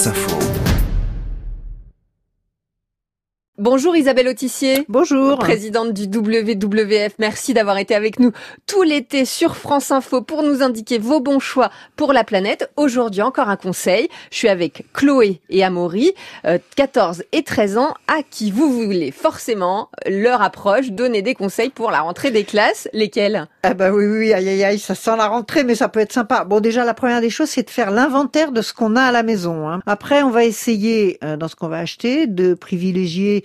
France Info. Bonjour Isabelle Autissier. Bonjour. Présidente du WWF. Merci d'avoir été avec nous tout l'été sur France Info pour nous indiquer vos bons choix pour la planète. Aujourd'hui, encore un conseil. Je suis avec Chloé et Amaury, 14 euh, et 13 ans, à qui vous voulez forcément, leur approche, donner des conseils pour la rentrée des classes. Lesquels? Ah bah oui, oui, aïe, aïe, aïe, ça sent la rentrée, mais ça peut être sympa. Bon, déjà, la première des choses, c'est de faire l'inventaire de ce qu'on a à la maison. Hein. Après, on va essayer, euh, dans ce qu'on va acheter, de privilégier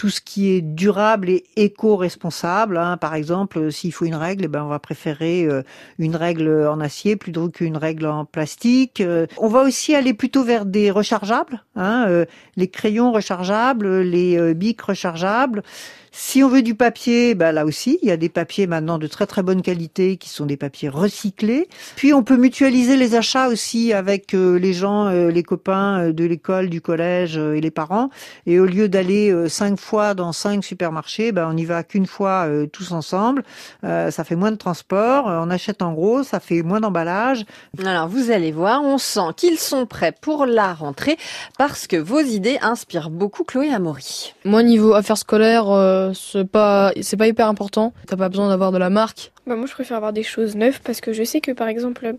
tout ce qui est durable et éco-responsable. Hein. Par exemple, euh, s'il faut une règle, eh ben on va préférer euh, une règle en acier plutôt qu'une règle en plastique. Euh, on va aussi aller plutôt vers des rechargeables, hein, les crayons rechargeables, les bics rechargeables. Si on veut du papier, bah là aussi, il y a des papiers maintenant de très très bonne qualité qui sont des papiers recyclés. Puis on peut mutualiser les achats aussi avec les gens, les copains de l'école, du collège et les parents. Et au lieu d'aller cinq fois dans cinq supermarchés, bah on y va qu'une fois tous ensemble. ça fait moins de transport. On achète en gros, ça fait moins d'emballage. Alors vous allez voir, on sent qu'ils sont prêts pour la rentrée parce que vos idées inspirent beaucoup Chloé Amaury. Moi niveau affaires scolaires c'est pas c'est pas hyper important. T'as pas besoin d'avoir de la marque. Bah moi je préfère avoir des choses neuves parce que je sais que par exemple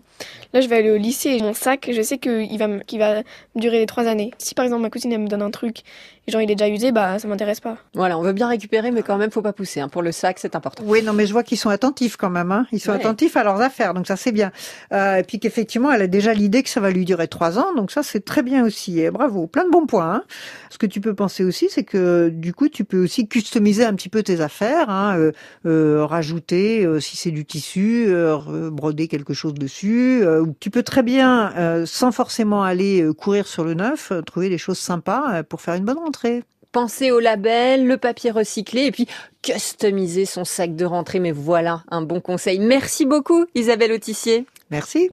là je vais aller au lycée et mon sac je sais qu'il va qu'il va durer les trois années. Si par exemple ma cousine elle me donne un truc et genre il est déjà usé bah ça m'intéresse pas. Voilà on veut bien récupérer mais quand même faut pas pousser hein. pour le sac c'est important. Oui non mais je vois qu'ils sont attentifs quand même hein. ils sont attentifs à leurs affaires donc ça c'est bien euh, et puis qu'effectivement elle a déjà l'idée que ça va lui durer trois ans donc ça c'est très bien aussi et bravo plein de bons points. Hein. Ce que tu peux penser aussi c'est que du coup tu peux aussi customiser un petit peu tes affaires hein, euh, euh, rajouter euh, si du tissu, euh, broder quelque chose dessus. Euh, tu peux très bien, euh, sans forcément aller courir sur le neuf, trouver des choses sympas pour faire une bonne rentrée. Penser au label, le papier recyclé et puis customiser son sac de rentrée. Mais voilà un bon conseil. Merci beaucoup Isabelle Autissier. Merci.